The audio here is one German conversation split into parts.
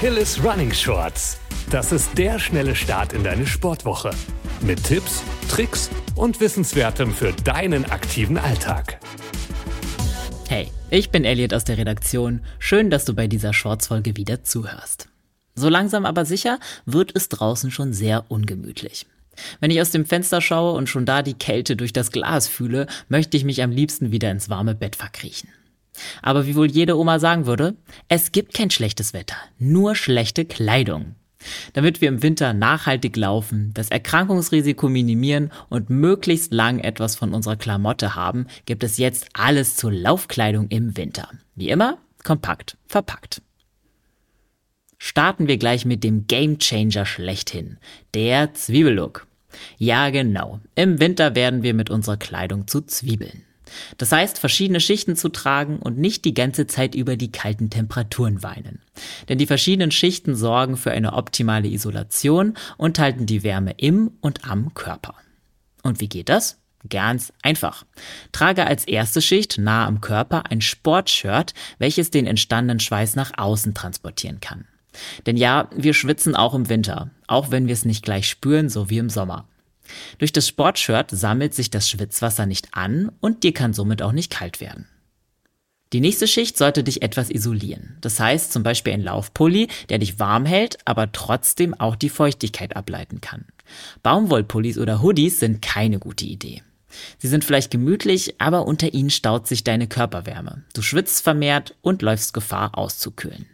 Achilles Running Shorts. Das ist der schnelle Start in deine Sportwoche. Mit Tipps, Tricks und Wissenswertem für deinen aktiven Alltag. Hey, ich bin Elliot aus der Redaktion. Schön, dass du bei dieser Shorts-Folge wieder zuhörst. So langsam aber sicher wird es draußen schon sehr ungemütlich. Wenn ich aus dem Fenster schaue und schon da die Kälte durch das Glas fühle, möchte ich mich am liebsten wieder ins warme Bett verkriechen. Aber wie wohl jede Oma sagen würde, es gibt kein schlechtes Wetter, nur schlechte Kleidung. Damit wir im Winter nachhaltig laufen, das Erkrankungsrisiko minimieren und möglichst lang etwas von unserer Klamotte haben, gibt es jetzt alles zur Laufkleidung im Winter. Wie immer, kompakt verpackt. Starten wir gleich mit dem Gamechanger schlechthin, der Zwiebellook. Ja, genau. Im Winter werden wir mit unserer Kleidung zu Zwiebeln. Das heißt, verschiedene Schichten zu tragen und nicht die ganze Zeit über die kalten Temperaturen weinen. Denn die verschiedenen Schichten sorgen für eine optimale Isolation und halten die Wärme im und am Körper. Und wie geht das? Ganz einfach. Trage als erste Schicht nahe am Körper ein Sportshirt, welches den entstandenen Schweiß nach außen transportieren kann. Denn ja, wir schwitzen auch im Winter, auch wenn wir es nicht gleich spüren, so wie im Sommer. Durch das Sportshirt sammelt sich das Schwitzwasser nicht an und dir kann somit auch nicht kalt werden. Die nächste Schicht sollte dich etwas isolieren. Das heißt zum Beispiel ein Laufpulli, der dich warm hält, aber trotzdem auch die Feuchtigkeit ableiten kann. Baumwollpullis oder Hoodies sind keine gute Idee. Sie sind vielleicht gemütlich, aber unter ihnen staut sich deine Körperwärme. Du schwitzt vermehrt und läufst Gefahr auszukühlen.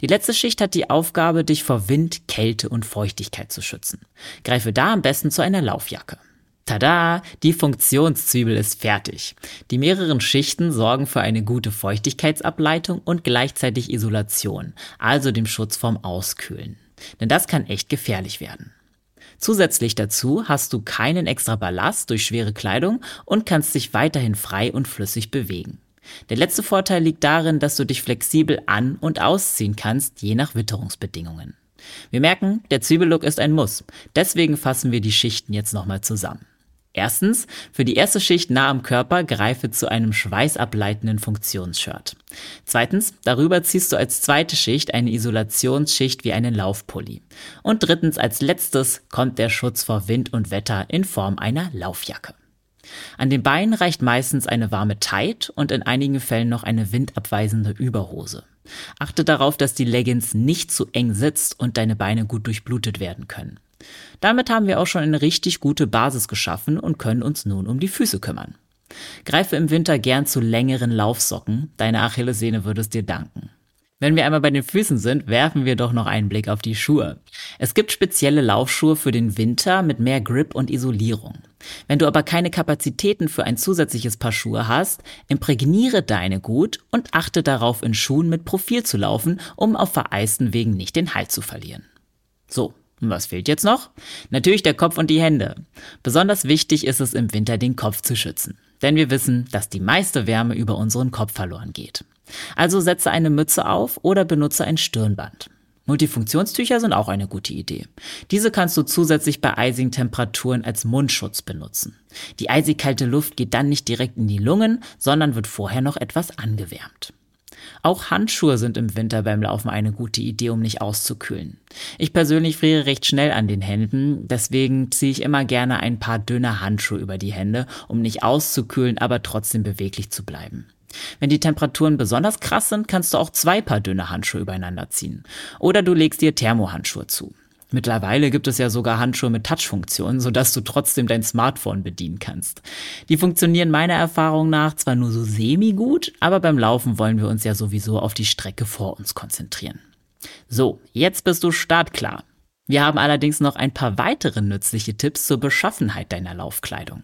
Die letzte Schicht hat die Aufgabe, dich vor Wind, Kälte und Feuchtigkeit zu schützen. Greife da am besten zu einer Laufjacke. Tada! Die Funktionszwiebel ist fertig. Die mehreren Schichten sorgen für eine gute Feuchtigkeitsableitung und gleichzeitig Isolation, also dem Schutz vorm Auskühlen. Denn das kann echt gefährlich werden. Zusätzlich dazu hast du keinen extra Ballast durch schwere Kleidung und kannst dich weiterhin frei und flüssig bewegen. Der letzte Vorteil liegt darin, dass du dich flexibel an- und ausziehen kannst, je nach Witterungsbedingungen. Wir merken, der Zwiebellook ist ein Muss. Deswegen fassen wir die Schichten jetzt nochmal zusammen. Erstens, für die erste Schicht nah am Körper greife zu einem schweißableitenden Funktionsshirt. Zweitens, darüber ziehst du als zweite Schicht eine Isolationsschicht wie einen Laufpulli. Und drittens, als letztes kommt der Schutz vor Wind und Wetter in Form einer Laufjacke. An den Beinen reicht meistens eine warme Tight und in einigen Fällen noch eine windabweisende Überhose. Achte darauf, dass die Leggings nicht zu eng sitzt und deine Beine gut durchblutet werden können. Damit haben wir auch schon eine richtig gute Basis geschaffen und können uns nun um die Füße kümmern. Greife im Winter gern zu längeren Laufsocken, deine Achillessehne würde es dir danken. Wenn wir einmal bei den Füßen sind, werfen wir doch noch einen Blick auf die Schuhe. Es gibt spezielle Laufschuhe für den Winter mit mehr Grip und Isolierung. Wenn du aber keine Kapazitäten für ein zusätzliches Paar Schuhe hast, imprägniere deine gut und achte darauf, in Schuhen mit Profil zu laufen, um auf vereisten Wegen nicht den Halt zu verlieren. So, und was fehlt jetzt noch? Natürlich der Kopf und die Hände. Besonders wichtig ist es im Winter, den Kopf zu schützen. Denn wir wissen, dass die meiste Wärme über unseren Kopf verloren geht. Also setze eine Mütze auf oder benutze ein Stirnband. Multifunktionstücher sind auch eine gute Idee. Diese kannst du zusätzlich bei eisigen Temperaturen als Mundschutz benutzen. Die eisig kalte Luft geht dann nicht direkt in die Lungen, sondern wird vorher noch etwas angewärmt. Auch Handschuhe sind im Winter beim Laufen eine gute Idee, um nicht auszukühlen. Ich persönlich friere recht schnell an den Händen, deswegen ziehe ich immer gerne ein paar dünne Handschuhe über die Hände, um nicht auszukühlen, aber trotzdem beweglich zu bleiben. Wenn die Temperaturen besonders krass sind, kannst du auch zwei Paar dünne Handschuhe übereinander ziehen. Oder du legst dir Thermohandschuhe zu. Mittlerweile gibt es ja sogar Handschuhe mit Touchfunktion, sodass du trotzdem dein Smartphone bedienen kannst. Die funktionieren meiner Erfahrung nach zwar nur so semi-gut, aber beim Laufen wollen wir uns ja sowieso auf die Strecke vor uns konzentrieren. So, jetzt bist du startklar. Wir haben allerdings noch ein paar weitere nützliche Tipps zur Beschaffenheit deiner Laufkleidung.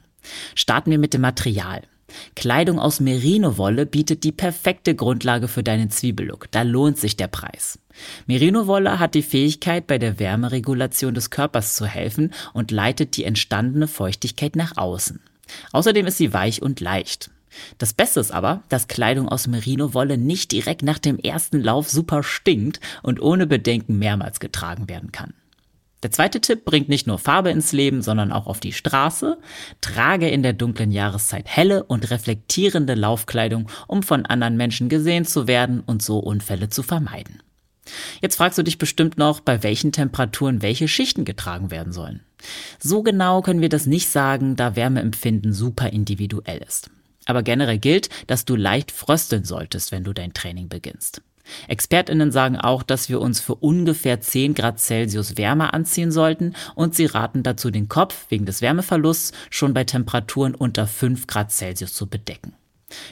Starten wir mit dem Material. Kleidung aus Merino-Wolle bietet die perfekte Grundlage für deinen Zwiebellook. Da lohnt sich der Preis. Merino-Wolle hat die Fähigkeit, bei der Wärmeregulation des Körpers zu helfen und leitet die entstandene Feuchtigkeit nach außen. Außerdem ist sie weich und leicht. Das Beste ist aber, dass Kleidung aus Merino-Wolle nicht direkt nach dem ersten Lauf super stinkt und ohne Bedenken mehrmals getragen werden kann. Der zweite Tipp bringt nicht nur Farbe ins Leben, sondern auch auf die Straße. Trage in der dunklen Jahreszeit helle und reflektierende Laufkleidung, um von anderen Menschen gesehen zu werden und so Unfälle zu vermeiden. Jetzt fragst du dich bestimmt noch, bei welchen Temperaturen welche Schichten getragen werden sollen. So genau können wir das nicht sagen, da Wärmeempfinden super individuell ist. Aber generell gilt, dass du leicht frösteln solltest, wenn du dein Training beginnst. Expertinnen sagen auch, dass wir uns für ungefähr 10 Grad Celsius wärmer anziehen sollten und sie raten dazu, den Kopf wegen des Wärmeverlusts schon bei Temperaturen unter 5 Grad Celsius zu bedecken.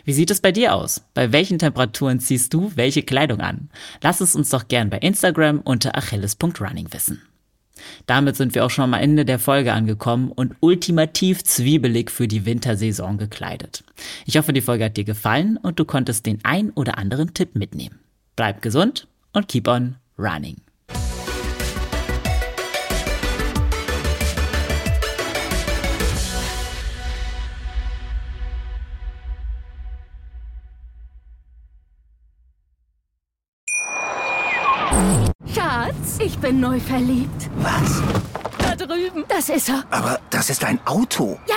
Wie sieht es bei dir aus? Bei welchen Temperaturen ziehst du welche Kleidung an? Lass es uns doch gern bei Instagram unter achilles.running wissen. Damit sind wir auch schon am Ende der Folge angekommen und ultimativ zwiebelig für die Wintersaison gekleidet. Ich hoffe, die Folge hat dir gefallen und du konntest den ein oder anderen Tipp mitnehmen. Bleib gesund und keep on running. Schatz, ich bin neu verliebt. Was? Da drüben. Das ist er. Aber das ist ein Auto. Ja,